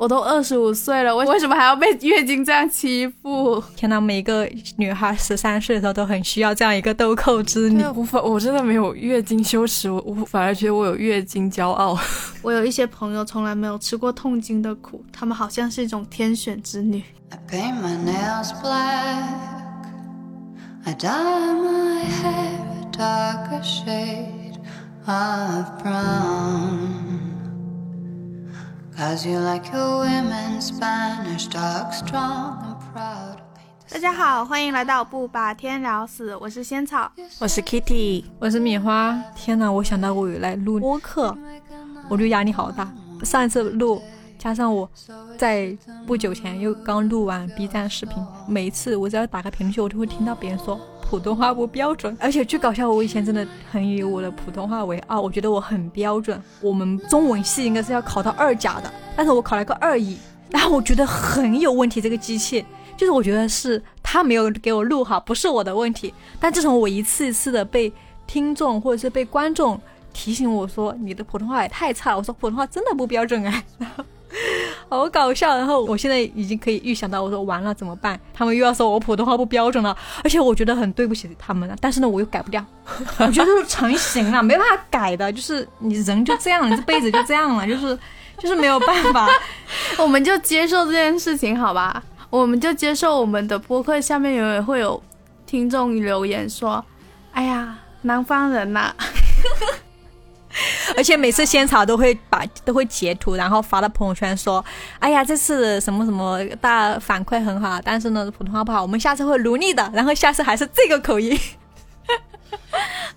我都二十五岁了，我为什么还要被月经这样欺负？天哪，每个女孩十三岁的时候都很需要这样一个豆蔻之女。我反，我真的没有月经羞耻，我我反而觉得我有月经骄傲。我有一些朋友从来没有吃过痛经的苦，他们好像是一种天选之女。大家好，欢迎来到不把天聊死，我是仙草，我是 Kitty，我是米花。天哪，我想到我有来录播客，我就压力好大。上一次录，加上我在不久前又刚录完 B 站视频，每一次我只要打开评论区，我就会听到别人说。普通话不标准，而且最搞笑，我以前真的很以我的普通话为傲，我觉得我很标准。我们中文系应该是要考到二甲的，但是我考了个二乙，然后我觉得很有问题。这个机器就是我觉得是他没有给我录好，不是我的问题。但自从我一次一次的被听众或者是被观众提醒我说你的普通话也太差，我说普通话真的不标准哎。好搞笑，然后我现在已经可以预想到，我说完了怎么办？他们又要说我普通话不标准了，而且我觉得很对不起他们了。但是呢，我又改不掉，我觉得是成型了，没办法改的，就是你人就这样，你这辈子就这样了，就是就是没有办法，我们就接受这件事情，好吧？我们就接受我们的播客下面永远会有听众留言说：“哎呀，南方人呐。” 而且每次仙草都会把都会截图，然后发到朋友圈说：“哎呀，这次什么什么大反馈很好，但是呢普通话不好，我们下次会努力的。然后下次还是这个口音。”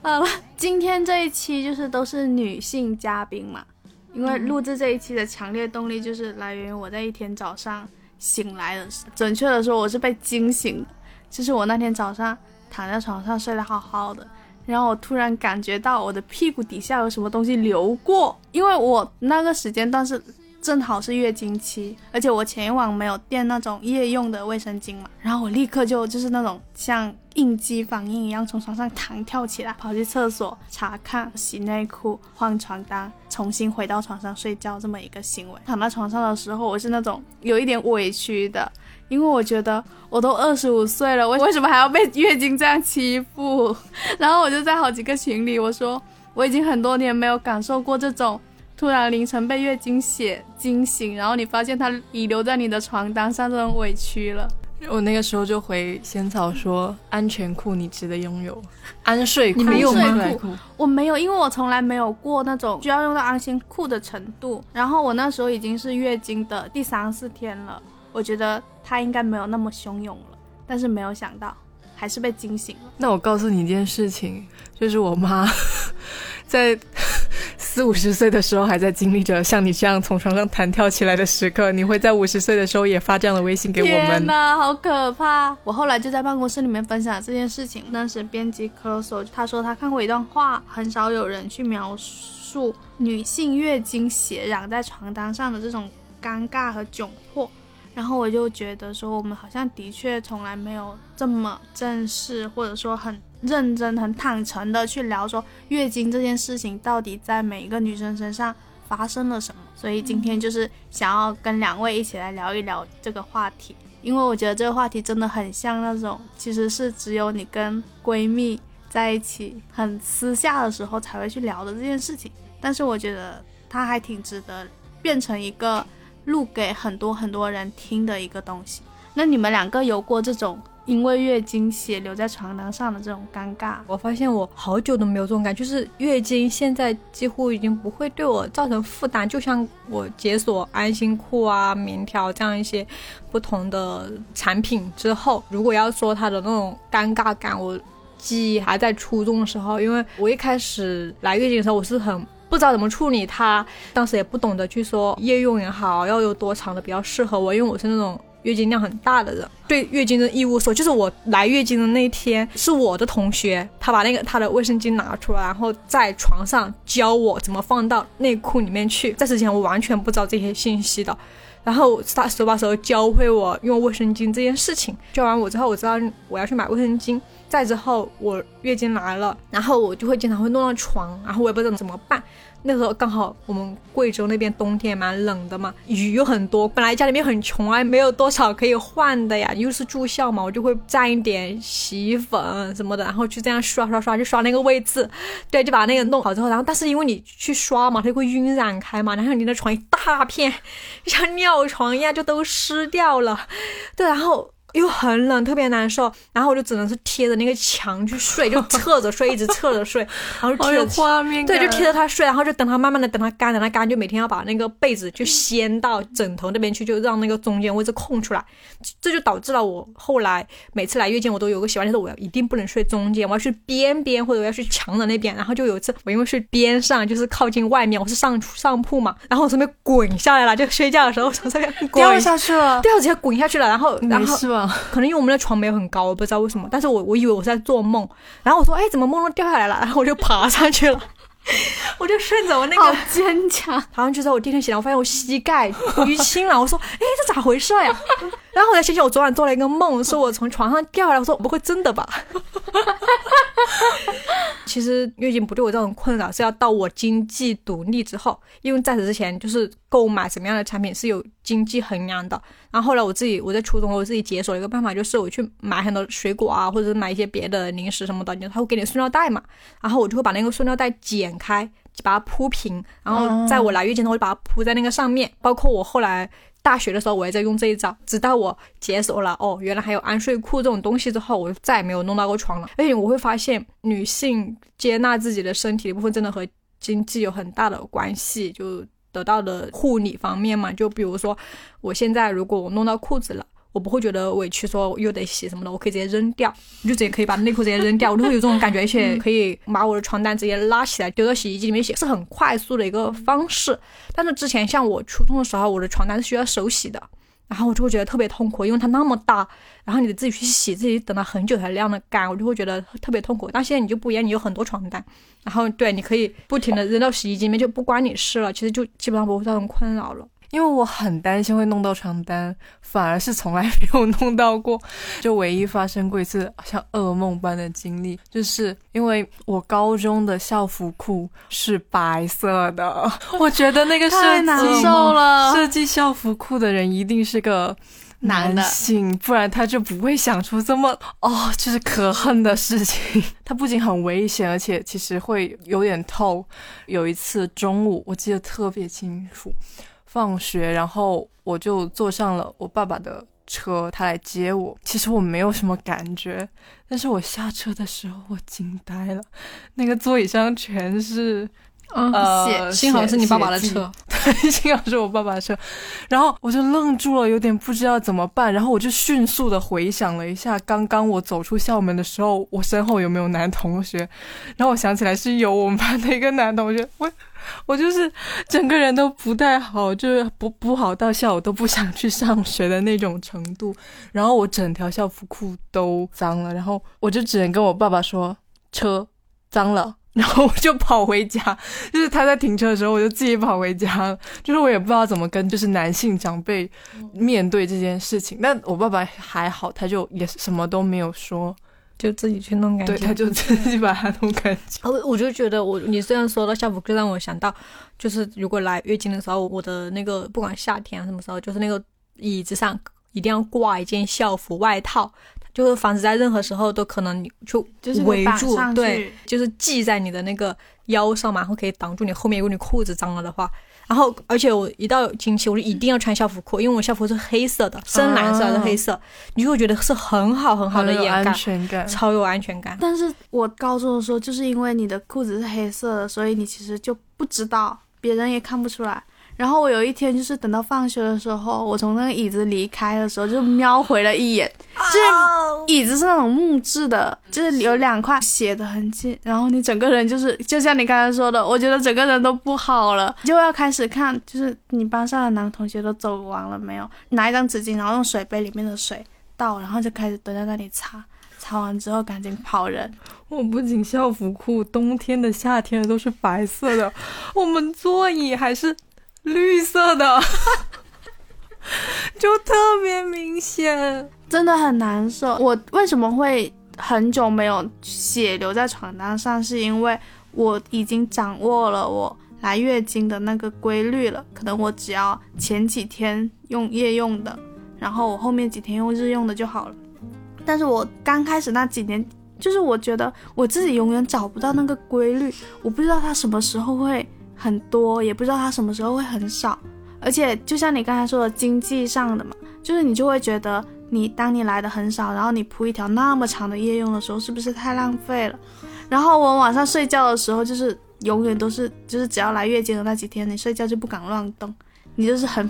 好了，今天这一期就是都是女性嘉宾嘛，因为录制这一期的强烈动力就是来源于我在一天早上醒来的，准确的说我是被惊醒的，就是我那天早上躺在床上睡得好好的。然后我突然感觉到我的屁股底下有什么东西流过，因为我那个时间段是正好是月经期，而且我前一晚没有垫那种夜用的卫生巾嘛，然后我立刻就就是那种像应激反应一样从床上弹跳起来，跑去厕所查看、洗内裤、换床单，重新回到床上睡觉这么一个行为。躺在床上的时候，我是那种有一点委屈的。因为我觉得我都二十五岁了，我为什么还要被月经这样欺负？然后我就在好几个群里我说，我已经很多年没有感受过这种突然凌晨被月经血惊醒，然后你发现它遗留在你的床单上这种委屈了。我那个时候就回仙草说，安全裤你值得拥有，安睡裤你没有吗？我没有，因为我从来没有过那种需要用到安心裤的程度。然后我那时候已经是月经的第三四天了。我觉得他应该没有那么汹涌了，但是没有想到，还是被惊醒了。那我告诉你一件事情，就是我妈 在四五十岁的时候还在经历着像你这样从床上弹跳起来的时刻。你会在五十岁的时候也发这样的微信给我们？天哪，好可怕！我后来就在办公室里面分享这件事情。当时编辑 c l o s o 他说他看过一段话，很少有人去描述女性月经血染在床单上的这种尴尬和窘迫。然后我就觉得说，我们好像的确从来没有这么正式，或者说很认真、很坦诚的去聊说月经这件事情到底在每一个女生身上发生了什么。所以今天就是想要跟两位一起来聊一聊这个话题，因为我觉得这个话题真的很像那种其实是只有你跟闺蜜在一起很私下的时候才会去聊的这件事情。但是我觉得它还挺值得变成一个。录给很多很多人听的一个东西。那你们两个有过这种因为月经血留在床单上的这种尴尬？我发现我好久都没有这种感觉，就是月经现在几乎已经不会对我造成负担。就像我解锁安心裤啊、棉条这样一些不同的产品之后，如果要说它的那种尴尬感，我记忆还在初中的时候，因为我一开始来月经的时候，我是很。不知道怎么处理他，当时也不懂得去说夜用也好，要有多长的比较适合我，因为我是那种月经量很大的人，对月经的义务说，就是我来月经的那一天，是我的同学，他把那个他的卫生巾拿出来，然后在床上教我怎么放到内裤里面去，在之前我完全不知道这些信息的，然后他手把手教会我用卫生巾这件事情，教完我之后，我知道我要去买卫生巾。再之后，我月经来了，然后我就会经常会弄到床，然后我也不知道怎么办。那时候刚好我们贵州那边冬天蛮冷的嘛，雨又很多，本来家里面很穷啊，没有多少可以换的呀，又是住校嘛，我就会蘸一点洗衣粉什么的，然后就这样刷刷刷，就刷那个位置，对，就把那个弄好之后，然后但是因为你去刷嘛，它就会晕染开嘛，然后你的床一大片像尿床一样就都湿掉了，对，然后。又很冷，特别难受，然后我就只能是贴着那个墙去睡，就侧着睡，一直侧着睡，然后就贴着画面对，就贴着它睡，然后就等它慢慢的等它干，等它干，就每天要把那个被子就掀到枕头那边去，就让那个中间位置空出来，这就导致了我后来每次来月经我都有个习惯，就是我要一定不能睡中间，我要去边边或者我要去墙的那边，然后就有一次我因为睡边上，就是靠近外面，我是上上铺嘛，然后我从那边滚下来了，就睡觉的时候从这边 掉下去了，掉直接滚下去了，然后然后可能因为我们的床没有很高，我不知道为什么，但是我我以为我是在做梦，然后我说，哎，怎么梦中掉下来了？然后我就爬上去了，我就顺着我那个坚强，好像就在我第二天醒来，我发现我膝盖淤青了，我说，哎，这咋回事呀？然后我才想起我昨晚做了一个梦，说我从床上掉下来，我说我不会真的吧？其实月经不对我这种困扰，是要到我经济独立之后，因为在此之前就是购买什么样的产品是有经济衡量的。然后后来我自己我在初中我自己解锁了一个办法，就是我去买很多水果啊，或者是买一些别的零食什么的，他会给你塑料袋嘛，然后我就会把那个塑料袋剪开，把它铺平，然后在我来月经的时候就把它铺在那个上面。包括我后来。大学的时候，我也在用这一招，直到我解锁了哦，原来还有安睡裤这种东西之后，我就再也没有弄到过床了。而且我会发现，女性接纳自己的身体的部分，真的和经济有很大的关系，就得到的护理方面嘛。就比如说，我现在如果我弄到裤子了。我不会觉得委屈，说又得洗什么的，我可以直接扔掉，我就直接可以把内裤直接扔掉，我就会有这种感觉，而且可以把我的床单直接拉起来丢到洗衣机里面洗，是很快速的一个方式。但是之前像我初中的时候，我的床单是需要手洗的，然后我就会觉得特别痛苦，因为它那么大，然后你得自己去洗，自己等了很久才晾得干，我就会觉得特别痛苦。但现在你就不一样，你有很多床单，然后对，你可以不停的扔到洗衣机里面，就不关你事了，其实就基本上不会造成困扰了。因为我很担心会弄到床单，反而是从来没有弄到过。就唯一发生过一次像噩梦般的经历，就是因为我高中的校服裤是白色的。我觉得那个设计设计校服裤的人一定是个男性，不然他就不会想出这么哦，就是可恨的事情。他不仅很危险，而且其实会有点透。有一次中午，我记得特别清楚。放学，然后我就坐上了我爸爸的车，他来接我。其实我没有什么感觉，但是我下车的时候，我惊呆了，那个座椅上全是，呃，幸好是你爸爸的车，对，幸好是我爸爸的车。然后我就愣住了，有点不知道怎么办。然后我就迅速的回想了一下，刚刚我走出校门的时候，我身后有没有男同学？然后我想起来是有我们班的一个男同学，我。我就是整个人都不太好，就是不不好到下午都不想去上学的那种程度。然后我整条校服裤都脏了，然后我就只能跟我爸爸说车脏了，然后我就跑回家。就是他在停车的时候，我就自己跑回家。就是我也不知道怎么跟就是男性长辈面对这件事情。但我爸爸还好，他就也什么都没有说。就自己去弄干净，对，他就自己把它弄干净。我我就觉得，我你这样说到校服，就让我想到，就是如果来月经的时候，我的那个不管夏天什么时候，就是那个椅子上一定要挂一件校服外套，就是防止在任何时候都可能就围住，对，就是系在你的那个腰上嘛，然后可以挡住你后面，如果你裤子脏了的话。然后，而且我一到经期，我就一定要穿校服裤，因为我校服是黑色的，深蓝色还是黑色，你就会觉得是很好很好的掩盖，超有安全感。但是我高中的时候，就是因为你的裤子是黑色的，所以你其实就不知道，别人也看不出来。然后我有一天就是等到放学的时候，我从那个椅子离开的时候，就瞄回了一眼，就是椅子是那种木质的，就是有两块血的痕迹。然后你整个人就是，就像你刚才说的，我觉得整个人都不好了，就要开始看，就是你班上的男同学都走完了没有？拿一张纸巾，然后用水杯里面的水倒，然后就开始蹲在那里擦，擦完之后赶紧跑人。我不仅校服裤冬天的、夏天的都是白色的，我们座椅还是。绿色的，就特别明显，真的很难受。我为什么会很久没有血留在床单上？是因为我已经掌握了我来月经的那个规律了。可能我只要前几天用夜用的，然后我后面几天用日用的就好了。但是我刚开始那几年，就是我觉得我自己永远找不到那个规律，我不知道它什么时候会很多，也不知道它什么时候会很少。而且就像你刚才说的，经济上的嘛，就是你就会觉得，你当你来的很少，然后你铺一条那么长的夜用的时候，是不是太浪费了？然后我晚上睡觉的时候，就是永远都是，就是只要来月经的那几天，你睡觉就不敢乱动，你就是很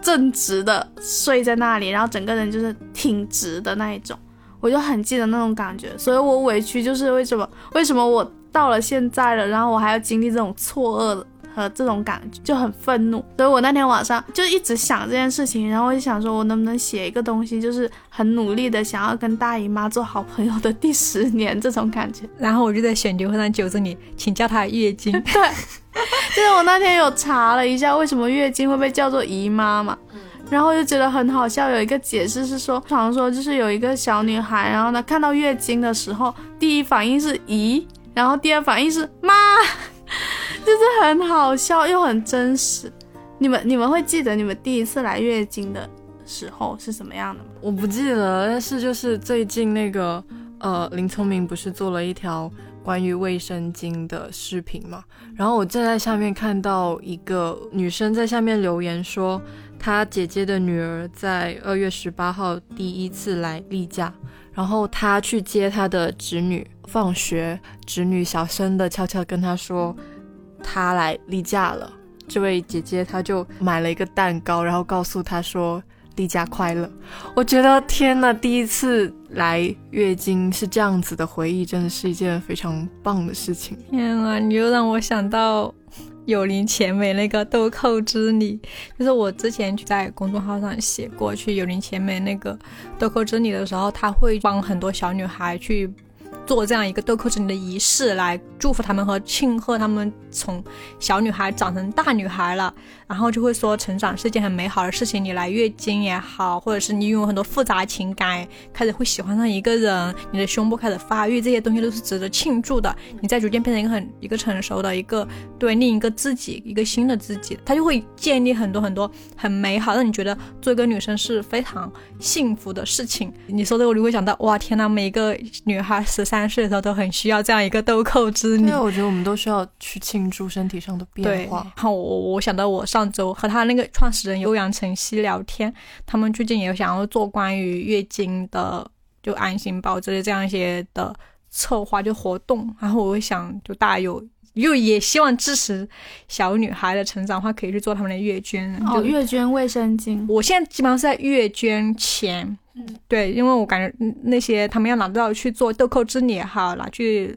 正直的睡在那里，然后整个人就是挺直的那一种。我就很记得那种感觉，所以我委屈就是为什么？为什么我到了现在了，然后我还要经历这种错愕和这种感觉，就很愤怒。所以我那天晚上就一直想这件事情，然后我就想说，我能不能写一个东西，就是很努力的想要跟大姨妈做好朋友的第十年这种感觉。然后我就在选酒会上纠正你，请叫她月经。对，就是我那天有查了一下，为什么月经会被叫做姨妈嘛。然后就觉得很好笑，有一个解释是说，传说就是有一个小女孩，然后呢看到月经的时候，第一反应是姨，然后第二反应是妈，就是很好笑又很真实。你们你们会记得你们第一次来月经的时候是什么样的吗？我不记得，但是就是最近那个呃林聪明不是做了一条关于卫生巾的视频嘛，然后我正在下面看到一个女生在下面留言说。他姐姐的女儿在二月十八号第一次来例假，然后他去接他的侄女放学，侄女小声的悄悄跟他说，他来例假了。这位姐姐她就买了一个蛋糕，然后告诉他说例假快乐。我觉得天呐，第一次来月经是这样子的回忆，真的是一件非常棒的事情。天啊，你又让我想到。有林前美那个豆蔻之礼，就是我之前就在公众号上写过去有林前美那个豆蔻之礼的时候，他会帮很多小女孩去。做这样一个豆蔻之礼的仪式，来祝福他们和庆贺他们从小女孩长成大女孩了，然后就会说成长是一件很美好的事情。你来月经也好，或者是你拥有很多复杂情感，开始会喜欢上一个人，你的胸部开始发育，这些东西都是值得庆祝的。你在逐渐变成一个很一个成熟的一个对另一个自己，一个新的自己，他就会建立很多很多很美好，让你觉得做一个女生是非常幸福的事情。你说这个，你会想到哇天呐，每一个女孩十三。岁的时候都很需要这样一个豆蔻之女。对我觉得我们都需要去庆祝身体上的变化。然后我我想到我上周和他那个创始人欧阳晨曦聊天，他们最近也想要做关于月经的就安心包之类这样一些的策划就活动。然后我会想，就大家有又也希望支持小女孩的成长的话，可以去做他们的月捐，就月捐卫生巾。我现在基本上是在月捐前。对，因为我感觉那些他们要拿到去做豆蔻之礼也好，拿去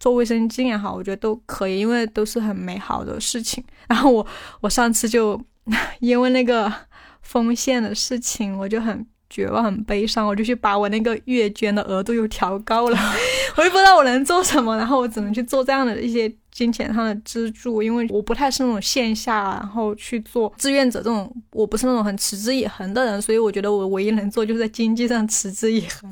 做卫生巾也好，我觉得都可以，因为都是很美好的事情。然后我我上次就因为那个丰县的事情，我就很绝望、很悲伤，我就去把我那个月捐的额度又调高了。我也不知道我能做什么，然后我只能去做这样的一些。金钱上的资助，因为我不太是那种线下然后去做志愿者这种，我不是那种很持之以恒的人，所以我觉得我唯一能做就是在经济上持之以恒。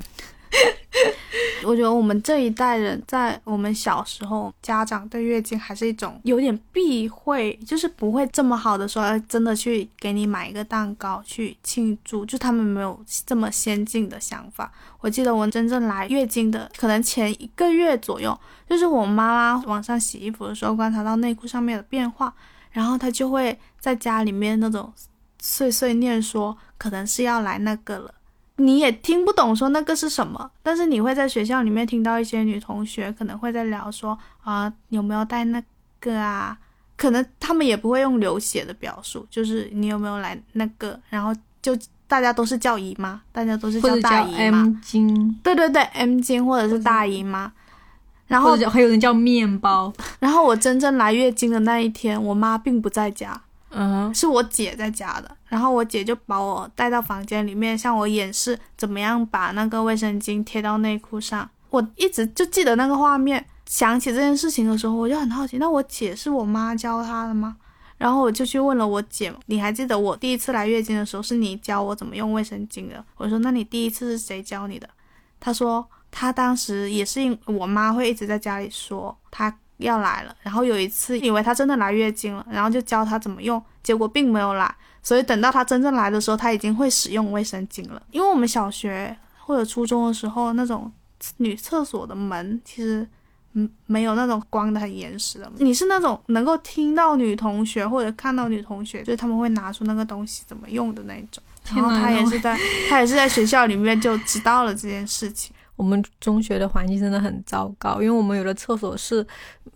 我觉得我们这一代人在我们小时候，家长对月经还是一种有点避讳，就是不会这么好的说，真的去给你买一个蛋糕去庆祝，就他们没有这么先进的想法。我记得我真正来月经的，可能前一个月左右，就是我妈妈晚上洗衣服的时候观察到内裤上面的变化，然后她就会在家里面那种碎碎念说，可能是要来那个了。你也听不懂说那个是什么，但是你会在学校里面听到一些女同学可能会在聊说啊有没有带那个啊，可能他们也不会用流血的表述，就是你有没有来那个，然后就大家都是叫姨妈，大家都是叫大姨妈，对对对，M 巾或者是大姨妈，然后还有人叫面包，然后我真正来月经的那一天，我妈并不在家。嗯，是我姐在家的，然后我姐就把我带到房间里面，向我演示怎么样把那个卫生巾贴到内裤上。我一直就记得那个画面，想起这件事情的时候，我就很好奇，那我姐是我妈教她的吗？然后我就去问了我姐，你还记得我第一次来月经的时候是你教我怎么用卫生巾的？我说那你第一次是谁教你的？她说她当时也是因我妈会一直在家里说她。要来了，然后有一次以为她真的来月经了，然后就教她怎么用，结果并没有来，所以等到她真正来的时候，她已经会使用卫生巾了。因为我们小学或者初中的时候，那种女厕所的门其实。嗯，没有那种关的很严实的。你是那种能够听到女同学或者看到女同学，就是他们会拿出那个东西怎么用的那种。然后他也是在，他也是在学校里面就知道了这件事情。我们中学的环境真的很糟糕，因为我们有的厕所是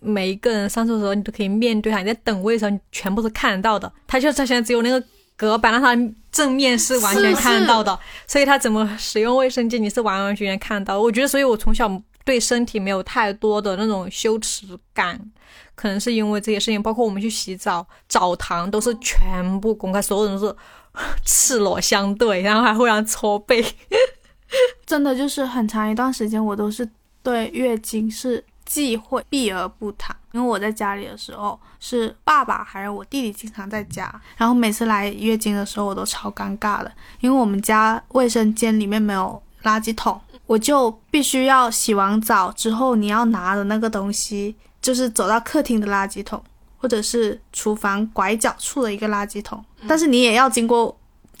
每一个人上厕所你都可以面对他，你在等位的时候你全部是看得到的。他就他现在只有那个隔板，让他正面是完全看得到的，所以他怎么使用卫生间你是完完全全看得到。我觉得，所以我从小。对身体没有太多的那种羞耻感，可能是因为这些事情，包括我们去洗澡，澡堂都是全部公开，所有人都是 赤裸相对，然后还互相搓背，真的就是很长一段时间，我都是对月经是忌讳，避而不谈。因为我在家里的时候，是爸爸还是我弟弟经常在家，然后每次来月经的时候，我都超尴尬的，因为我们家卫生间里面没有垃圾桶。我就必须要洗完澡之后，你要拿的那个东西，就是走到客厅的垃圾桶，或者是厨房拐角处的一个垃圾桶。但是你也要经过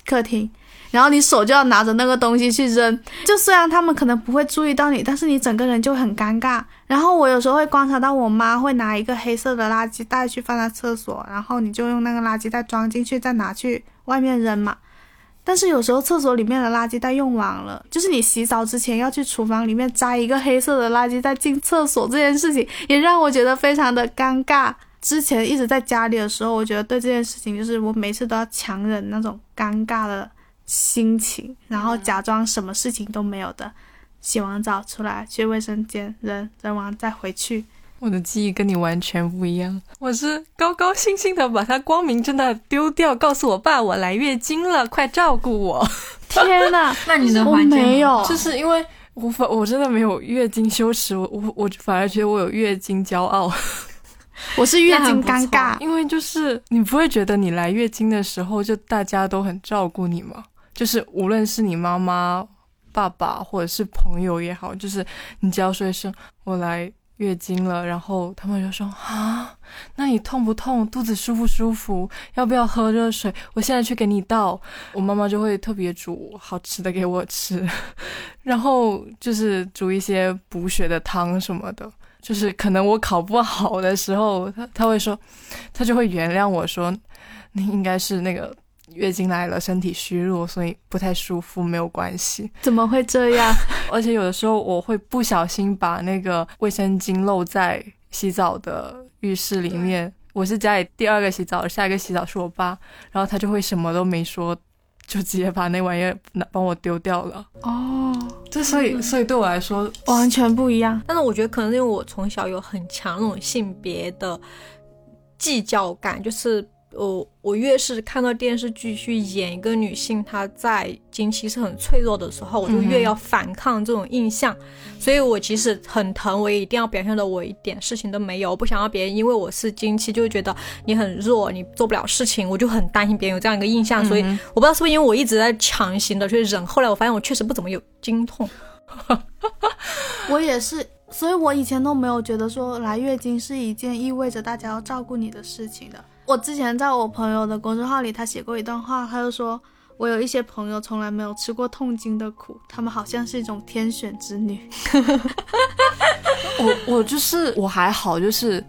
客厅，然后你手就要拿着那个东西去扔。就虽然他们可能不会注意到你，但是你整个人就很尴尬。然后我有时候会观察到我妈会拿一个黑色的垃圾袋去放在厕所，然后你就用那个垃圾袋装进去，再拿去外面扔嘛。但是有时候厕所里面的垃圾袋用完了，就是你洗澡之前要去厨房里面摘一个黑色的垃圾袋进厕所这件事情，也让我觉得非常的尴尬。之前一直在家里的时候，我觉得对这件事情就是我每次都要强忍那种尴尬的心情，然后假装什么事情都没有的，洗完澡出来去卫生间扔扔完再回去。我的记忆跟你完全不一样，我是高高兴兴的把它光明正大丢掉，告诉我爸我来月经了，快照顾我。天哪，那你的环境没有，就是因为我反我真的没有月经羞耻，我我我反而觉得我有月经骄傲，我是月经尴尬，因为就是你不会觉得你来月经的时候就大家都很照顾你吗？就是无论是你妈妈、爸爸或者是朋友也好，就是你只要说一声我来。月经了，然后他们就说啊，那你痛不痛？肚子舒不舒服？要不要喝热水？我现在去给你倒。我妈妈就会特别煮好吃的给我吃，然后就是煮一些补血的汤什么的。就是可能我考不好的时候，他他会说，他就会原谅我说，你应该是那个。月经来了，身体虚弱，所以不太舒服，没有关系。怎么会这样？而且有的时候我会不小心把那个卫生巾漏在洗澡的浴室里面。我是家里第二个洗澡，下一个洗澡是我爸，然后他就会什么都没说，就直接把那玩意儿拿帮我丢掉了。哦，这所以所以对我来说完全不一样。但是我觉得可能因为我从小有很强那种性别的计较感，就是。我我越是看到电视剧去演一个女性她在经期是很脆弱的时候，我就越要反抗这种印象。所以我即使很疼，我也一定要表现的我一点事情都没有，我不想要别人因为我是经期就会觉得你很弱，你做不了事情，我就很担心别人有这样一个印象。所以我不知道是不是因为我一直在强行的去忍，后来我发现我确实不怎么有经痛。我也是，所以我以前都没有觉得说来月经是一件意味着大家要照顾你的事情的。我之前在我朋友的公众号里，他写过一段话，他就说我有一些朋友从来没有吃过痛经的苦，他们好像是一种天选之女。我我就是我还好，就是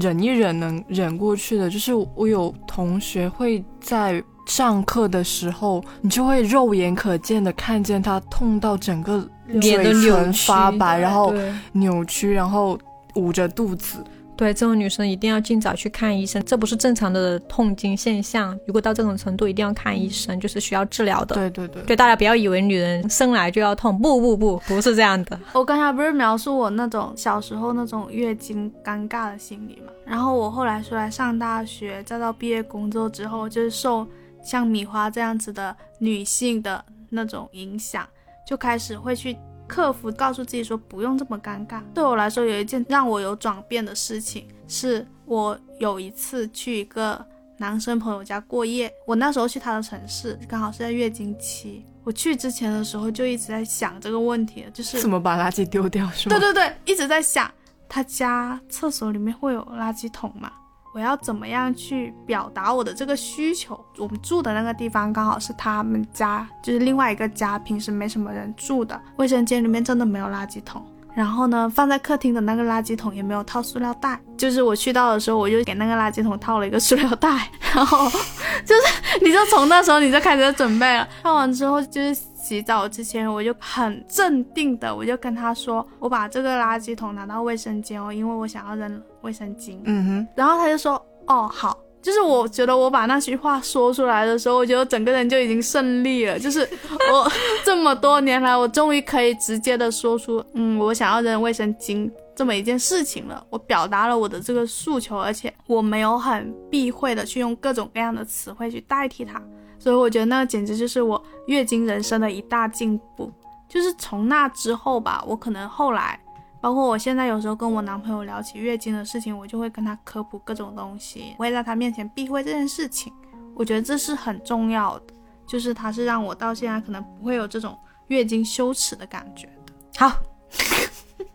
忍一忍能忍过去的。就是我有同学会在上课的时候，你就会肉眼可见的看见他痛到整个脸都唇发白，然后扭曲，然后捂着肚子。对这种女生一定要尽早去看医生，这不是正常的痛经现象。如果到这种程度，一定要看医生，就是需要治疗的。对对对，对大家不要以为女人生来就要痛，不不不，不是这样的。我刚才不是描述我那种小时候那种月经尴尬的心理嘛？然后我后来出来上大学，再到毕业工作之后，就是受像米花这样子的女性的那种影响，就开始会去。克服，告诉自己说不用这么尴尬。对我来说，有一件让我有转变的事情，是我有一次去一个男生朋友家过夜。我那时候去他的城市，刚好是在月经期。我去之前的时候就一直在想这个问题，就是怎么把垃圾丢掉，是吗？对对对，一直在想。他家厕所里面会有垃圾桶嘛？我要怎么样去表达我的这个需求？我们住的那个地方刚好是他们家，就是另外一个家，平时没什么人住的，卫生间里面真的没有垃圾桶。然后呢，放在客厅的那个垃圾桶也没有套塑料袋，就是我去到的时候，我就给那个垃圾桶套了一个塑料袋，然后 就是你就从那时候你就开始准备了。套完之后就是洗澡之前，我就很镇定的，我就跟他说，我把这个垃圾桶拿到卫生间哦，因为我想要扔卫生巾。嗯哼，然后他就说，哦好。就是我觉得我把那句话说出来的时候，我觉得整个人就已经胜利了。就是我这么多年来，我终于可以直接的说出，嗯，我想要扔卫生巾这么一件事情了。我表达了我的这个诉求，而且我没有很避讳的去用各种各样的词汇去代替它。所以我觉得那简直就是我月经人生的一大进步。就是从那之后吧，我可能后来。包括我现在有时候跟我男朋友聊起月经的事情，我就会跟他科普各种东西，我会在他面前避讳这件事情。我觉得这是很重要的，就是他是让我到现在可能不会有这种月经羞耻的感觉的。好，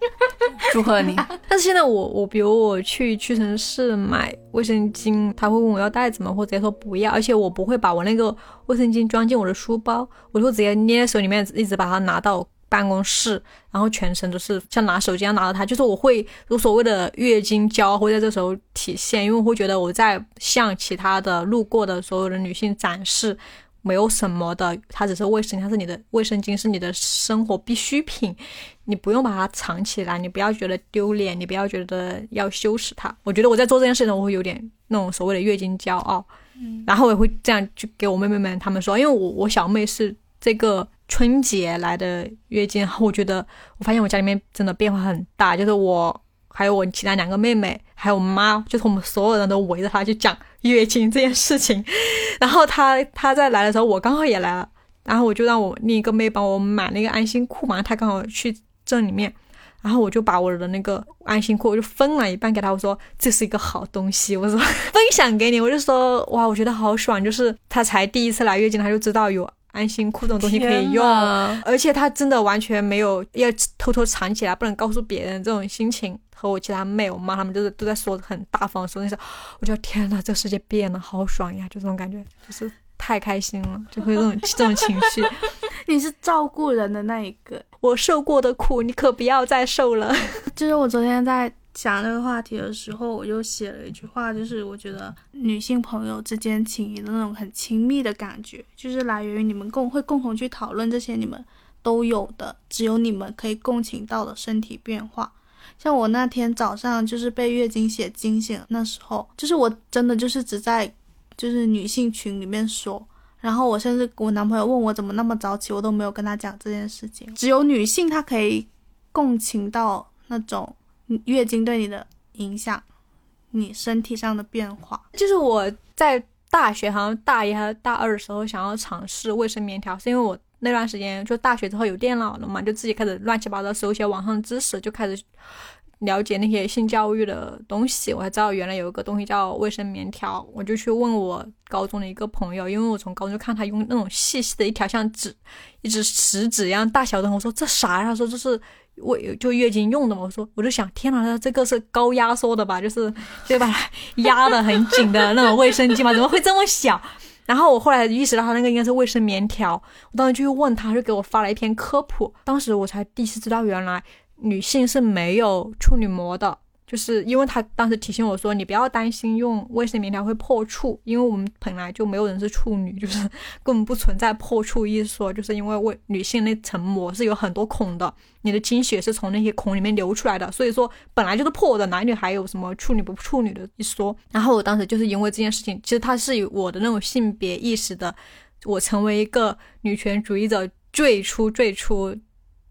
祝贺你。但是现在我我比如我去屈臣氏买卫生巾，他会问我要袋子吗？或直接说不要，而且我不会把我那个卫生巾装进我的书包，我就直接捏在手里面，一直把它拿到。办公室，然后全程都是像拿手机一样拿着它，就是我会有所谓的月经胶会在这时候体现，因为我会觉得我在向其他的路过的所有的女性展示没有什么的，它只是卫生，它是你的卫生巾，是你的生活必需品，你不用把它藏起来，你不要觉得丢脸，你不要觉得要羞耻它。我觉得我在做这件事情，我会有点那种所谓的月经骄傲，嗯，然后我也会这样去给我妹妹们她们说，因为我我小妹是这个。春节来的月经，我觉得我发现我家里面真的变化很大，就是我还有我其他两个妹妹，还有我妈，就是我们所有人都围着她去讲月经这件事情。然后她她在来的时候，我刚好也来了，然后我就让我另一个妹帮我买那个安心裤嘛，她刚好去镇里面，然后我就把我的那个安心裤我就分了一半给她，我说这是一个好东西，我说分享给你，我就说哇，我觉得好爽，就是她才第一次来月经，她就知道有。安心裤这种东西可以用，而且他真的完全没有要偷偷藏起来，不能告诉别人这种心情。和我其他妹、我妈他们就是都在说很大方说那些，我觉得天呐，这个世界变了，好爽呀！就这种感觉，就是太开心了，就会这种 这种情绪。你是照顾人的那一个，我受过的苦，你可不要再受了。就是我昨天在。讲这个话题的时候，我就写了一句话，就是我觉得女性朋友之间情谊的那种很亲密的感觉，就是来源于你们共会共同去讨论这些你们都有的，只有你们可以共情到的身体变化。像我那天早上就是被月经血惊醒，那时候就是我真的就是只在就是女性群里面说，然后我甚至我男朋友问我怎么那么早起，我都没有跟他讲这件事情。只有女性她可以共情到那种。月经对你的影响，你身体上的变化，就是我在大学，好像大一还是大二的时候，想要尝试卫生棉条，是因为我那段时间就大学之后有电脑了嘛，就自己开始乱七八糟搜一些网上知识，就开始了解那些性教育的东西。我还知道原来有一个东西叫卫生棉条，我就去问我高中的一个朋友，因为我从高中就看他用那种细细的一条像纸，一只食指一样大小的，我说这啥呀？他说这是。我就月经用的嘛，我说我就想，天哪，这个是高压缩的吧？就是就把它压的很紧的那种卫生巾嘛，怎么会这么小？然后我后来意识到，它那个应该是卫生棉条。我当时就问他，就给我发了一篇科普。当时我才第一次知道，原来女性是没有处女膜的。就是因为他当时提醒我说，你不要担心用卫生棉条会破处，因为我们本来就没有人是处女，就是根本不存在破处一说。就是因为为女性那层膜是有很多孔的，你的经血是从那些孔里面流出来的，所以说本来就是破的。男女还有什么处女不处女的一说？然后我当时就是因为这件事情，其实他是以我的那种性别意识的，我成为一个女权主义者最初最初。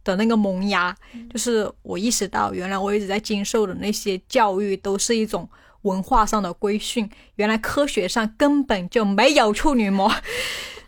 的那个萌芽，就是我意识到，原来我一直在经受的那些教育都是一种文化上的规训。原来科学上根本就没有处女膜。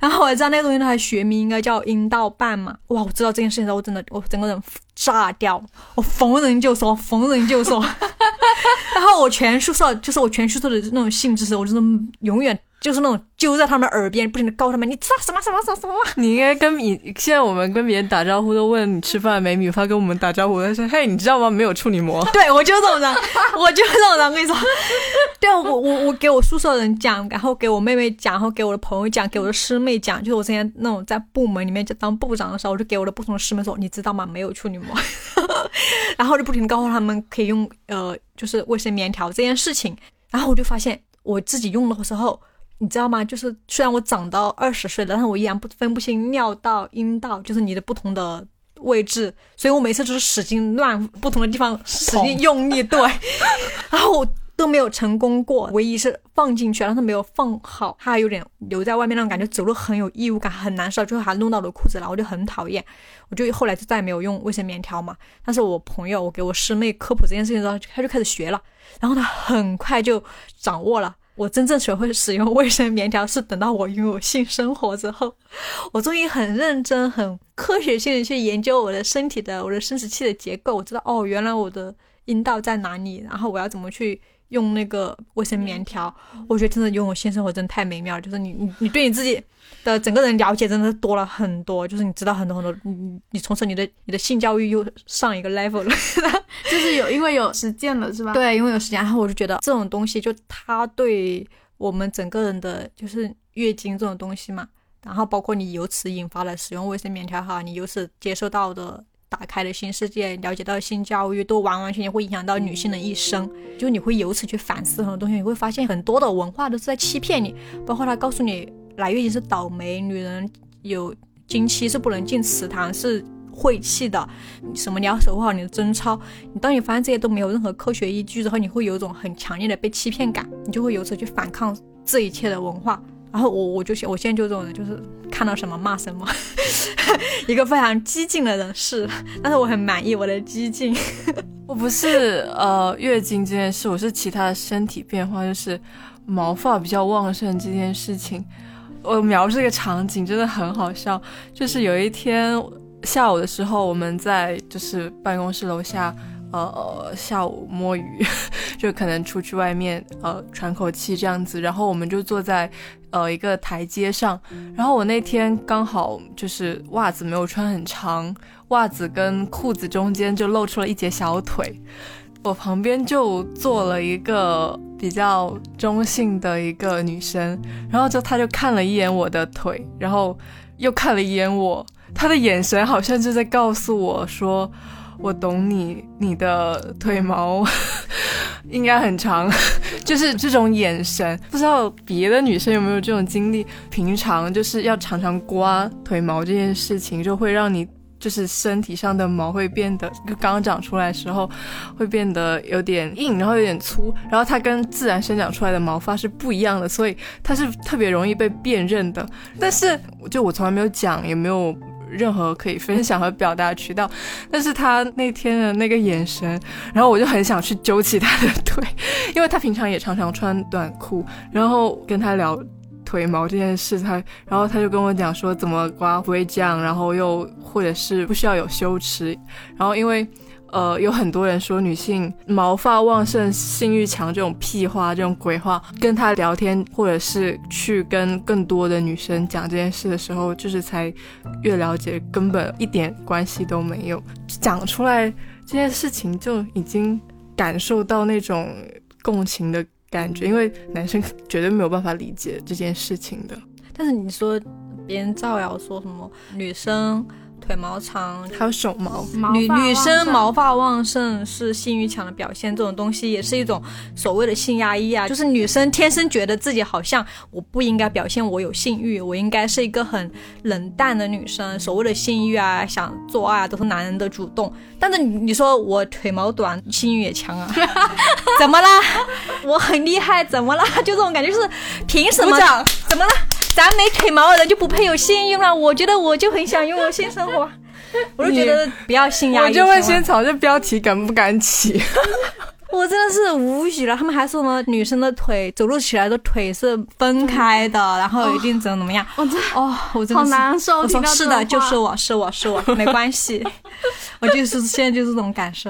然后我知道那个东西，它的学名应该叫阴道瓣嘛。哇，我知道这件事情之后，我真的我整个人炸掉，我逢人就说，逢人就说。然后我全宿舍，就是我全宿舍的那种性知识，我真的永远就是那种揪在他们耳边，不停的告诉他们，你知道什么什么什么什么吗？你应该跟你现在我们跟别人打招呼都问你吃饭没，米发跟我们打招呼，他说 嘿，你知道吗？没有处女膜。对我就是这种人，我就是这种人，我跟你说，对啊，我我我给我宿舍人讲，然后给我妹妹讲，然后给我的朋友讲，给我的师妹讲，就是我之前那种在部门里面当部长的时候，我就给我的不同的师妹说，你知道吗？没有处女膜，然后就不停的告诉他们可以用呃，就是卫生棉条这件事情，然后我就发现我自己用的时候。你知道吗？就是虽然我长到二十岁了，但是我依然不分不清尿道、阴道，就是你的不同的位置，所以我每次就是使劲乱不同的地方使劲用力，对，然后我都没有成功过。唯一是放进去，但是没有放好，它还有点留在外面那种感觉，走路很有异物感，很难受，最后还弄到我的裤子了，我就很讨厌。我就后来就再也没有用卫生棉条嘛。但是我朋友，我给我师妹科普这件事情之后，她就开始学了，然后她很快就掌握了。我真正学会使用卫生棉条是等到我拥有性生活之后，我终于很认真、很科学性的去研究我的身体的、我的生殖器的结构。我知道哦，原来我的阴道在哪里，然后我要怎么去用那个卫生棉条。我觉得真的拥有性生活真的太美妙，就是你你你对你自己。的整个人了解真的多了很多，就是你知道很多很多，你你从此你的你的性教育又上一个 level 了，就是有因为有实践了是吧？对，因为有实践，然后我就觉得这种东西就它对我们整个人的就是月经这种东西嘛，然后包括你由此引发了使用卫生棉条哈，你由此接受到的打开的新世界，了解到性教育，都完完全全会影响到女性的一生，就你会由此去反思很多东西，你会发现很多的文化都是在欺骗你，包括他告诉你。来月经是倒霉，女人有经期是不能进祠堂，是晦气的。什么你要守护好你的贞操。你当你发现这些都没有任何科学依据之后，你会有一种很强烈的被欺骗感，你就会由此去反抗这一切的文化。然后我我就我现在就这种人，就是看到什么骂什么，一个非常激进的人是。但是我很满意我的激进。我不是呃月经这件事，我是其他的身体变化，就是毛发比较旺盛这件事情。我描述这个场景真的很好笑，就是有一天下午的时候，我们在就是办公室楼下，呃，下午摸鱼，就可能出去外面呃喘口气这样子，然后我们就坐在呃一个台阶上，然后我那天刚好就是袜子没有穿很长，袜子跟裤子中间就露出了一截小腿。我旁边就坐了一个比较中性的一个女生，然后就她就看了一眼我的腿，然后又看了一眼我，她的眼神好像就在告诉我说：“我懂你，你的腿毛 应该很长。”就是这种眼神，不知道别的女生有没有这种经历？平常就是要常常刮腿毛这件事情，就会让你。就是身体上的毛会变得刚长出来时候会变得有点硬，然后有点粗，然后它跟自然生长出来的毛发是不一样的，所以它是特别容易被辨认的。但是就我从来没有讲，也没有任何可以分享和表达渠道。但是他那天的那个眼神，然后我就很想去揪起他的腿，因为他平常也常常穿短裤，然后跟他聊。腿毛这件事，他然后他就跟我讲说怎么刮不会这样，然后又或者是不需要有羞耻，然后因为呃有很多人说女性毛发旺盛、性欲强这种屁话、这种鬼话，跟他聊天或者是去跟更多的女生讲这件事的时候，就是才越了解根本一点关系都没有，讲出来这件事情就已经感受到那种共情的。感觉，因为男生 绝对没有办法理解这件事情的。但是你说别人造谣说什么女生？腿毛长，还有手毛。女女生毛发旺盛是性欲强的表现，这种东西也是一种所谓的性压抑啊。就是女生天生觉得自己好像我不应该表现我有性欲，我应该是一个很冷淡的女生。所谓的性欲啊，想做爱啊，都是男人的主动。但是你说我腿毛短，性欲也强啊？怎么啦？我很厉害，怎么啦？就这种感觉，就是凭什么？怎么了？咱没腿毛的人就不配有性欲了？我觉得我就很想拥有性生活，我就觉得不要性压抑。我就问仙草，这标题敢不敢起？我真的是无语了。他们还说什么女生的腿走路起来的腿是分开的，然后一定怎么怎么样？我真哦，我真的好难受。我说是的，就是我是我是我，没关系。我就是现在就是这种感受。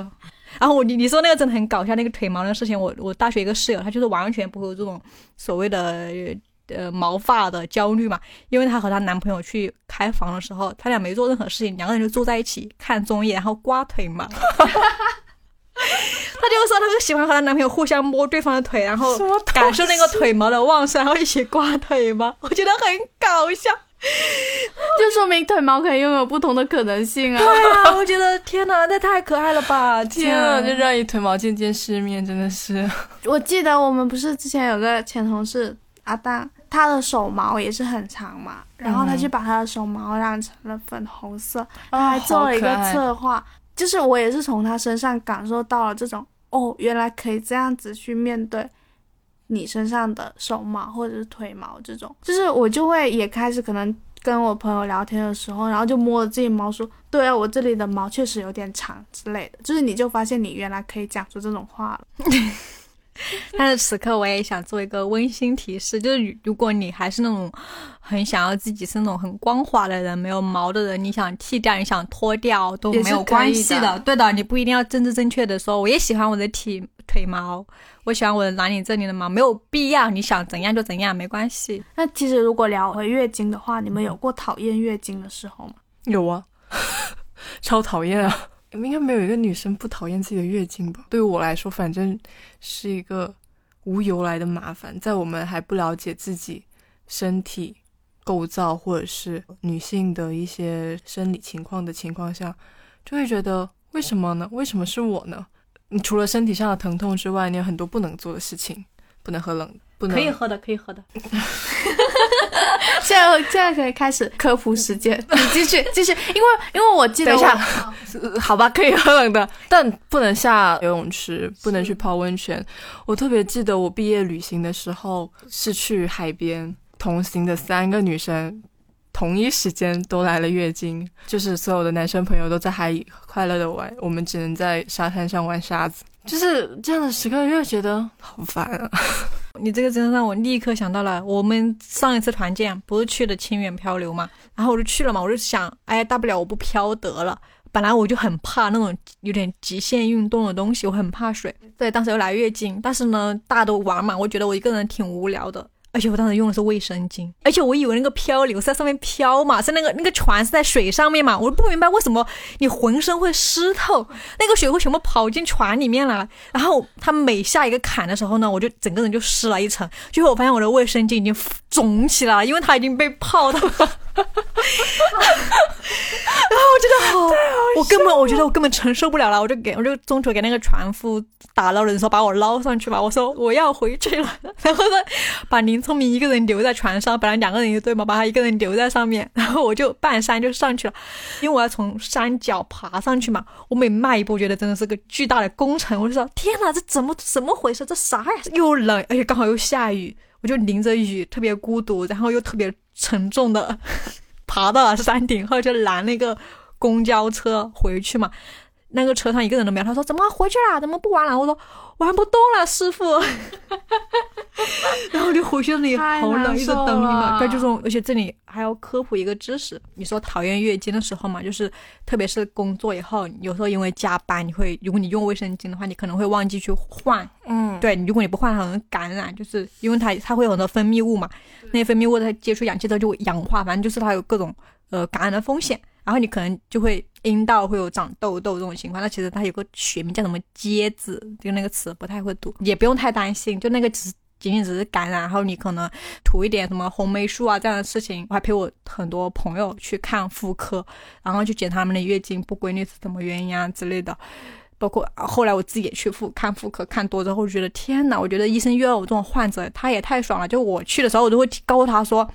然后我你你说那个真的很搞笑，那个腿毛的事情，我我大学一个室友，他就是完全不会有这种所谓的。呃毛发的焦虑嘛，因为她和她男朋友去开房的时候，他俩没做任何事情，两个人就坐在一起看综艺，然后刮腿嘛。她就说，她就喜欢和她男朋友互相摸对方的腿，然后感受那个腿毛的旺盛，然后一起刮腿嘛。我觉得很搞笑，就说明腿毛可以拥有不同的可能性啊。对啊，我觉得天哪，那太可爱了吧！天啊，就让你腿毛见见世面，真的是。我记得我们不是之前有个前同事阿蛋，他的手毛也是很长嘛，然后他就把他的手毛染成了粉红色，他还做了一个策划。就是我也是从他身上感受到了这种哦，原来可以这样子去面对你身上的手毛或者是腿毛这种，就是我就会也开始可能跟我朋友聊天的时候，然后就摸着自己毛说，对啊，我这里的毛确实有点长之类的，就是你就发现你原来可以讲出这种话了。但是此刻我也想做一个温馨提示，就是如果你还是那种很想要自己是那种很光滑的人，没有毛的人，你想剃掉，你想脱掉都没有关系的。对的，你不一定要政治正确的说，我也喜欢我的体腿毛，我喜欢我的哪里这里的毛，没有必要，你想怎样就怎样，没关系。那其实如果聊回月经的话，你们有过讨厌月经的时候吗？有啊，超讨厌啊。应该没有一个女生不讨厌自己的月经吧？对于我来说，反正是一个无由来的麻烦。在我们还不了解自己身体构造或者是女性的一些生理情况的情况下，就会觉得为什么呢？为什么是我呢？你除了身体上的疼痛之外，你有很多不能做的事情，不能喝冷，不能可以喝的，可以喝的。现在现在可以开始科普时间，你继续继续，因为因为我记得，等一下，好吧，可以喝冷的，但不能下游泳池，不能去泡温泉。我特别记得我毕业旅行的时候是去海边，同行的三个女生同一时间都来了月经，就是所有的男生朋友都在海里快乐的玩，我们只能在沙滩上玩沙子，就是这样的时刻，又觉得好烦啊。你这个真的让我立刻想到了，我们上一次团建不是去的清远漂流嘛，然后我就去了嘛，我就想，哎，大不了我不漂得了。本来我就很怕那种有点极限运动的东西，我很怕水。对，当时又来月经，但是呢，大家都玩嘛，我觉得我一个人挺无聊的。而且我当时用的是卫生巾，而且我以为那个漂流在上面漂嘛，在那个那个船是在水上面嘛，我不明白为什么你浑身会湿透，那个水会全部跑进船里面了。然后他每下一个坎的时候呢，我就整个人就湿了一层。最后我发现我的卫生巾已经 肿起来了，因为它已经被泡到了。然 后我觉得好，我根本我觉得我根本承受不了了，我就给我就中途给那个船夫打了人说把我捞上去吧，我说我要回去了，然后呢把林聪明一个人留在船上，本来两个人一对嘛，把他一个人留在上面，然后我就半山就上去了，因为我要从山脚爬上去嘛，我每迈一步觉得真的是个巨大的工程，我就说天哪，这怎么怎么回事？这啥呀？又冷，而且刚好又下雨，我就淋着雨，特别孤独，然后又特别。沉重的 爬到了山顶后，就拦那个公交车回去嘛。那个车上一个人都没有。他说：“怎么回去了？怎么不玩了？”我说：“玩不动了，师傅。” 然后就回去那里好冷，一直等你嘛。对，这种，而且这里还要科普一个知识。你说讨厌月经的时候嘛，就是特别是工作以后，有时候因为加班，你会如果你用卫生巾的话，你可能会忘记去换。嗯，对，如果你不换，它可能感染，就是因为它它会有很多分泌物嘛。那些分泌物它接触氧气之后就会氧化，反正就是它有各种呃感染的风险。然后你可能就会阴道会有长痘痘这种情况，那其实它有个学名叫什么疖子，就那个词不太会读，也不用太担心，就那个只仅仅只是感染，然后你可能涂一点什么红霉素啊这样的事情。我还陪我很多朋友去看妇科，然后去检查他们的月经不规律是什么原因啊之类的。包括后来我自己也去妇看妇科，看多之后觉得天呐，我觉得医生遇到我这种患者，他也太爽了。就我去的时候，我都会告诉他说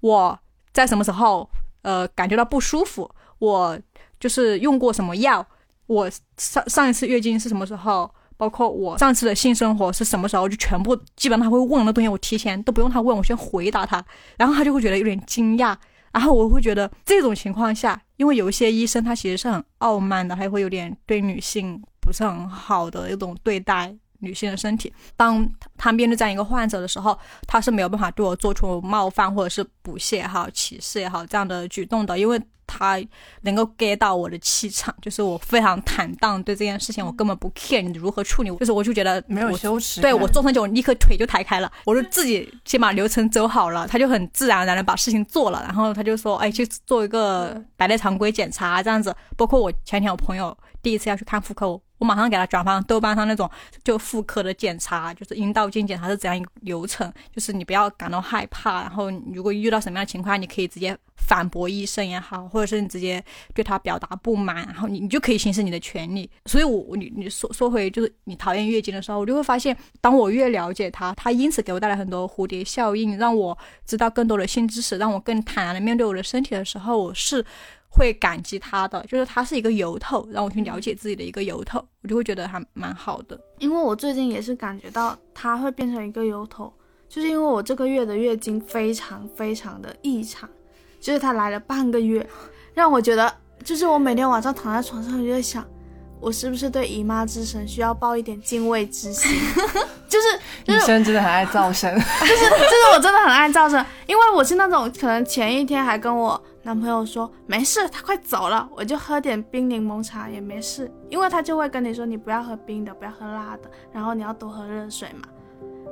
我在什么时候。呃，感觉到不舒服，我就是用过什么药，我上上一次月经是什么时候，包括我上次的性生活是什么时候，就全部基本上他会问的东西，我提前都不用他问，我先回答他，然后他就会觉得有点惊讶，然后我会觉得这种情况下，因为有一些医生他其实是很傲慢的，还会有点对女性不是很好的一种对待。女性的身体，当他面对这样一个患者的时候，他是没有办法对我做出冒犯或者是不屑也好、歧视也好这样的举动的，因为他能够 get 到我的气场，就是我非常坦荡，对这件事情我根本不 care 你如何处理，就是我就觉得没有羞耻，对我坐上去我立刻腿就抬开了，我就自己先把流程走好了，他就很自然而然的把事情做了，然后他就说，哎，去做一个白内常规检查这样子，包括我前天我朋友第一次要去看妇科。我我马上给他转发豆瓣上那种就妇科的检查，就是阴道镜检查是怎样一个流程，就是你不要感到害怕，然后如果遇到什么样的情况，你可以直接反驳医生也好，或者是你直接对他表达不满，然后你你就可以行使你的权利。所以，我你你说说回就是你讨厌月经的时候，我就会发现，当我越了解他，他因此给我带来很多蝴蝶效应，让我知道更多的新知识，让我更坦然的面对我的身体的时候，我是。会感激他的，就是他是一个由头，让我去了解自己的一个由头，我就会觉得还蛮好的。因为我最近也是感觉到他会变成一个由头，就是因为我这个月的月经非常非常的异常，就是他来了半个月，让我觉得，就是我每天晚上躺在床上，我就在想，我是不是对姨妈之神需要抱一点敬畏之心？就是女生真的很爱噪声，就是就是我真的很爱噪声，因为我是那种可能前一天还跟我。男朋友说没事，他快走了，我就喝点冰柠檬茶也没事，因为他就会跟你说你不要喝冰的，不要喝辣的，然后你要多喝热水嘛。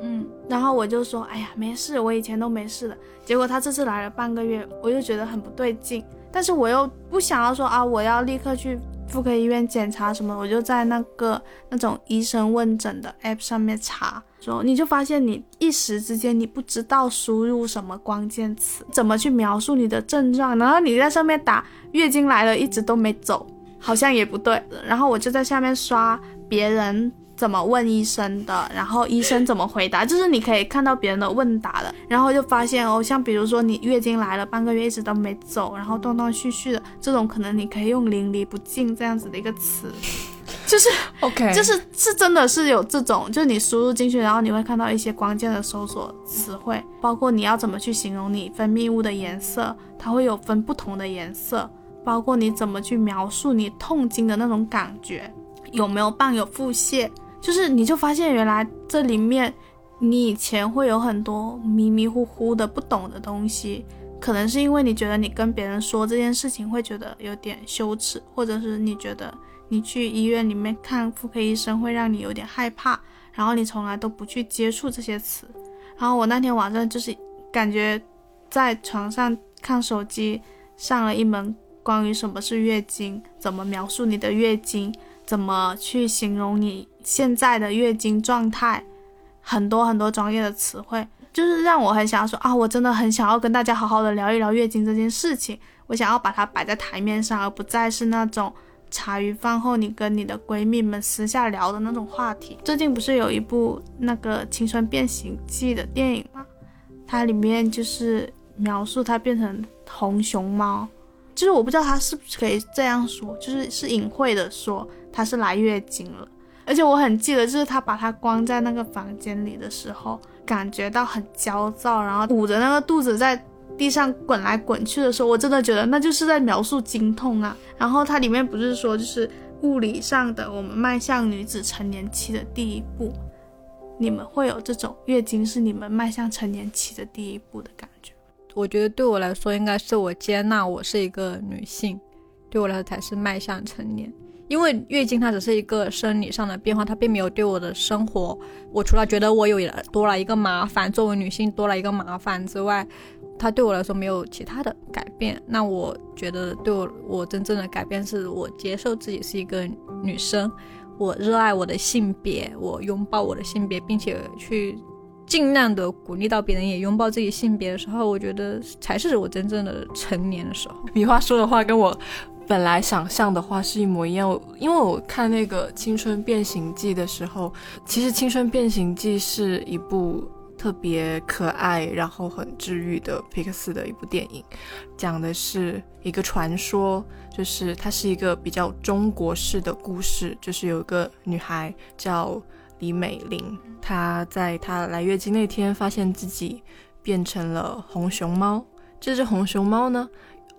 嗯，然后我就说哎呀没事，我以前都没事的。结果他这次来了半个月，我就觉得很不对劲，但是我又不想要说啊，我要立刻去。妇科医院检查什么，我就在那个那种医生问诊的 app 上面查，说你就发现你一时之间你不知道输入什么关键词，怎么去描述你的症状，然后你在上面打月经来了，一直都没走，好像也不对，然后我就在下面刷别人。怎么问医生的？然后医生怎么回答？就是你可以看到别人的问答的，然后就发现哦，像比如说你月经来了半个月一直都没走，然后断断续续的这种，可能你可以用淋漓不尽这样子的一个词，就是 OK，就是是真的是有这种，就是你输入进去，然后你会看到一些关键的搜索词汇，包括你要怎么去形容你分泌物的颜色，它会有分不同的颜色，包括你怎么去描述你痛经的那种感觉，有没有伴有腹泻。就是，你就发现原来这里面，你以前会有很多迷迷糊糊的不懂的东西，可能是因为你觉得你跟别人说这件事情会觉得有点羞耻，或者是你觉得你去医院里面看妇科医生会让你有点害怕，然后你从来都不去接触这些词。然后我那天晚上就是感觉在床上看手机，上了一门关于什么是月经，怎么描述你的月经。怎么去形容你现在的月经状态？很多很多专业的词汇，就是让我很想要说啊，我真的很想要跟大家好好的聊一聊月经这件事情。我想要把它摆在台面上，而不再是那种茶余饭后你跟你的闺蜜们私下聊的那种话题。最近不是有一部那个《青春变形记》的电影吗？它里面就是描述它变成红熊猫，就是我不知道它是不是可以这样说，就是是隐晦的说。它是来月经了，而且我很记得，就是他把她关在那个房间里的时候，感觉到很焦躁，然后捂着那个肚子在地上滚来滚去的时候，我真的觉得那就是在描述经痛啊。然后它里面不是说，就是物理上的我们迈向女子成年期的第一步，你们会有这种月经是你们迈向成年期的第一步的感觉？我觉得对我来说，应该是我接纳我是一个女性，对我来说才是迈向成年。因为月经它只是一个生理上的变化，它并没有对我的生活，我除了觉得我有多了一个麻烦，作为女性多了一个麻烦之外，它对我来说没有其他的改变。那我觉得对我我真正的改变是我接受自己是一个女生，我热爱我的性别，我拥抱我的性别，并且去尽量的鼓励到别人也拥抱自己性别的时候，我觉得才是我真正的成年的时候。米花说的话跟我。本来想象的话是一模一样，因为我看那个《青春变形记》的时候，其实《青春变形记》是一部特别可爱，然后很治愈的皮克斯的一部电影，讲的是一个传说，就是它是一个比较中国式的故事，就是有一个女孩叫李美玲，她在她来月经那天发现自己变成了红熊猫，这只红熊猫呢。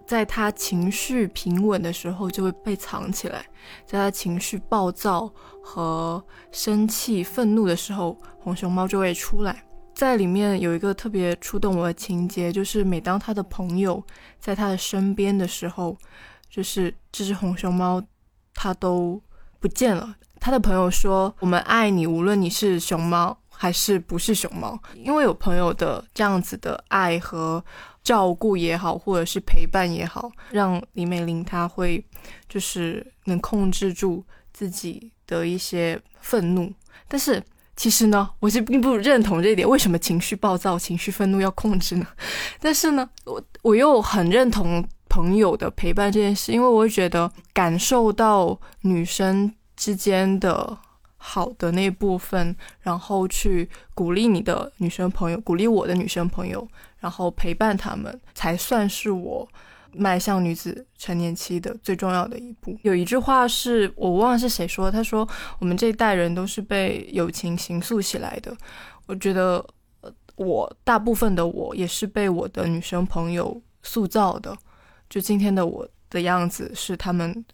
在他情绪平稳的时候，就会被藏起来；在他情绪暴躁和生气、愤怒的时候，红熊猫就会出来。在里面有一个特别触动我的情节，就是每当他的朋友在他的身边的时候，就是这只红熊猫，它都不见了。他的朋友说：“我们爱你，无论你是熊猫还是不是熊猫。”因为有朋友的这样子的爱和照顾也好，或者是陪伴也好，让李美玲她会就是能控制住自己的一些愤怒。但是其实呢，我是并不认同这一点。为什么情绪暴躁、情绪愤怒要控制呢？但是呢，我我又很认同朋友的陪伴这件事，因为我会觉得感受到女生。之间的好的那部分，然后去鼓励你的女生朋友，鼓励我的女生朋友，然后陪伴他们，才算是我迈向女子成年期的最重要的一步。有一句话是我忘了是谁说，他说我们这一代人都是被友情形塑起来的。我觉得我大部分的我也是被我的女生朋友塑造的，就今天的我的样子是他们。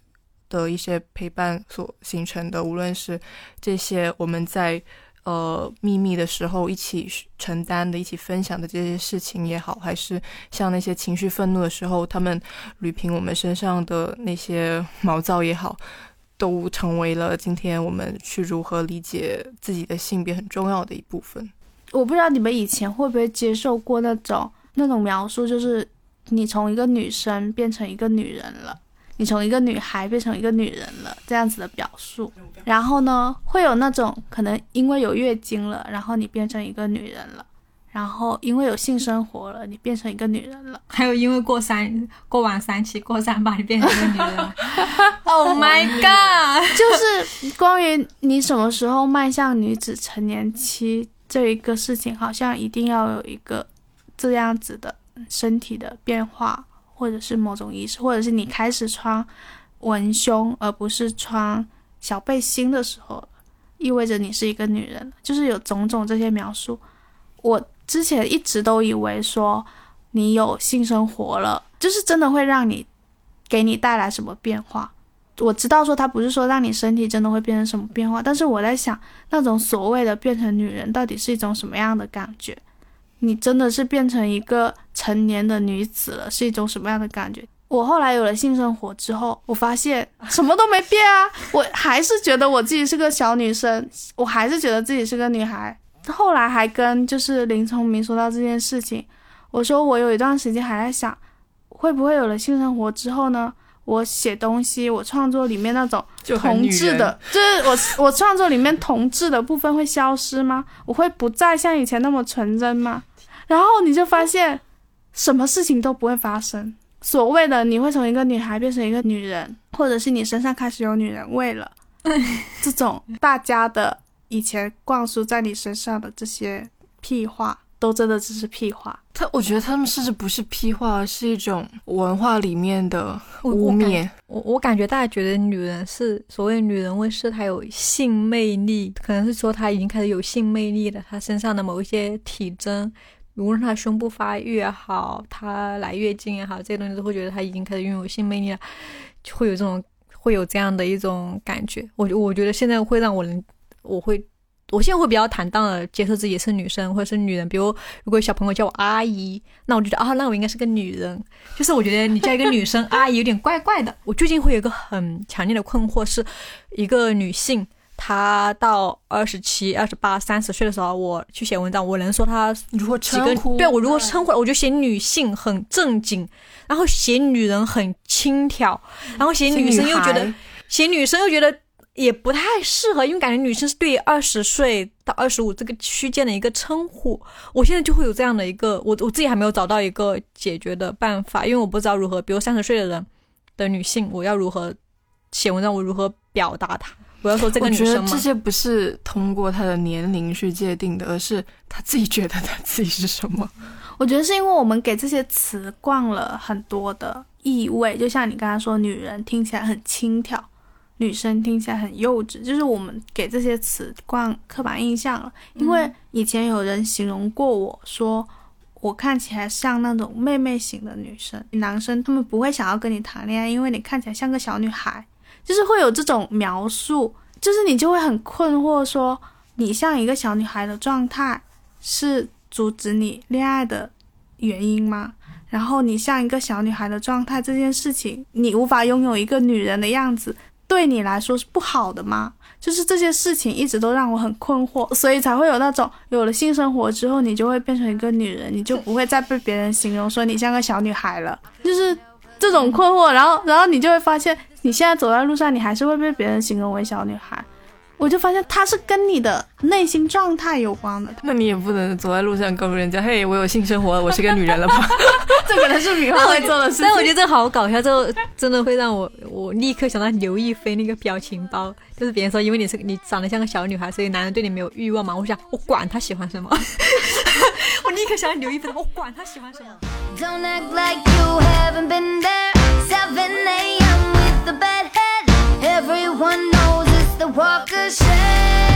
的一些陪伴所形成的，无论是这些我们在呃秘密的时候一起承担的、一起分享的这些事情也好，还是像那些情绪愤怒的时候，他们捋平我们身上的那些毛躁也好，都成为了今天我们去如何理解自己的性别很重要的一部分。我不知道你们以前会不会接受过那种那种描述，就是你从一个女生变成一个女人了。你从一个女孩变成一个女人了，这样子的表述，然后呢，会有那种可能因为有月经了，然后你变成一个女人了，然后因为有性生活了，你变成一个女人了，还有因为过三过完三期过三八你变成一个女人了。Oh my god！就是关于你什么时候迈向女子成年期这一个事情，好像一定要有一个这样子的身体的变化。或者是某种仪式，或者是你开始穿文胸而不是穿小背心的时候，意味着你是一个女人。就是有种种这些描述。我之前一直都以为说你有性生活了，就是真的会让你给你带来什么变化。我知道说他不是说让你身体真的会变成什么变化，但是我在想那种所谓的变成女人到底是一种什么样的感觉？你真的是变成一个成年的女子了，是一种什么样的感觉？我后来有了性生活之后，我发现什么都没变啊，我还是觉得我自己是个小女生，我还是觉得自己是个女孩。后来还跟就是林聪明说到这件事情，我说我有一段时间还在想，会不会有了性生活之后呢？我写东西，我创作里面那种同志的，就是我我创作里面同志的部分会消失吗？我会不再像以前那么纯真吗？然后你就发现，什么事情都不会发生。所谓的你会从一个女孩变成一个女人，或者是你身上开始有女人味了，这种大家的以前灌输在你身上的这些屁话。都真的只是屁话，他我觉得他们甚至不是屁话，是一种文化里面的污蔑。我我感觉大家觉得女人是所谓女人味，是她有性魅力，可能是说她已经开始有性魅力了。她身上的某一些体征，无论她胸部发育也好，她来月经也好，这些东西都会觉得她已经开始拥有性魅力了，就会有这种会有这样的一种感觉。我我觉得现在会让我能我会。我现在会比较坦荡的接受自己是女生或者是女人，比如如果小朋友叫我阿姨，那我就觉得啊，那我应该是个女人。就是我觉得你叫一个女生 阿姨有点怪怪的。我最近会有一个很强烈的困惑，是一个女性，她到二十七、二十八、三十岁的时候，我去写文章，我能说她如何称呼？对我如果称呼，我就写女性很正经，然后写女人很轻佻，然后写女生又觉得写女生又觉得。也不太适合，因为感觉女生是对二十岁到二十五这个区间的一个称呼。我现在就会有这样的一个，我我自己还没有找到一个解决的办法，因为我不知道如何，比如三十岁的人的女性，我要如何写文章，我如何表达她？我要说这个女生吗？这些不是通过她的年龄去界定的，而是她自己觉得她自己是什么。我觉得是因为我们给这些词灌了很多的意味，就像你刚才说，女人听起来很轻佻。女生听起来很幼稚，就是我们给这些词灌刻板印象了。因为以前有人形容过我说，我看起来像那种妹妹型的女生，男生他们不会想要跟你谈恋爱，因为你看起来像个小女孩，就是会有这种描述，就是你就会很困惑，说你像一个小女孩的状态是阻止你恋爱的原因吗？然后你像一个小女孩的状态，这件事情你无法拥有一个女人的样子，对你来说是不好的吗？就是这些事情一直都让我很困惑，所以才会有那种有了性生活之后，你就会变成一个女人，你就不会再被别人形容说你像个小女孩了，就是这种困惑。然后，然后你就会发现，你现在走在路上，你还是会被别人形容为小女孩。我就发现它是跟你的内心状态有关的。那你也不能走在路上告诉人家，嘿，我有性生活，我是个女人了吧？这可能是米花会做的事情。但我觉得这好搞笑，这 真的会让我我立刻想到刘亦菲那个表情包，就是别人说因为你是你长得像个小女孩，所以男人对你没有欲望嘛。我想我管他喜欢什么，我立刻想到刘亦菲，我管他喜欢什么。Don't act like you haven't been there, seven, eight. walk a shame.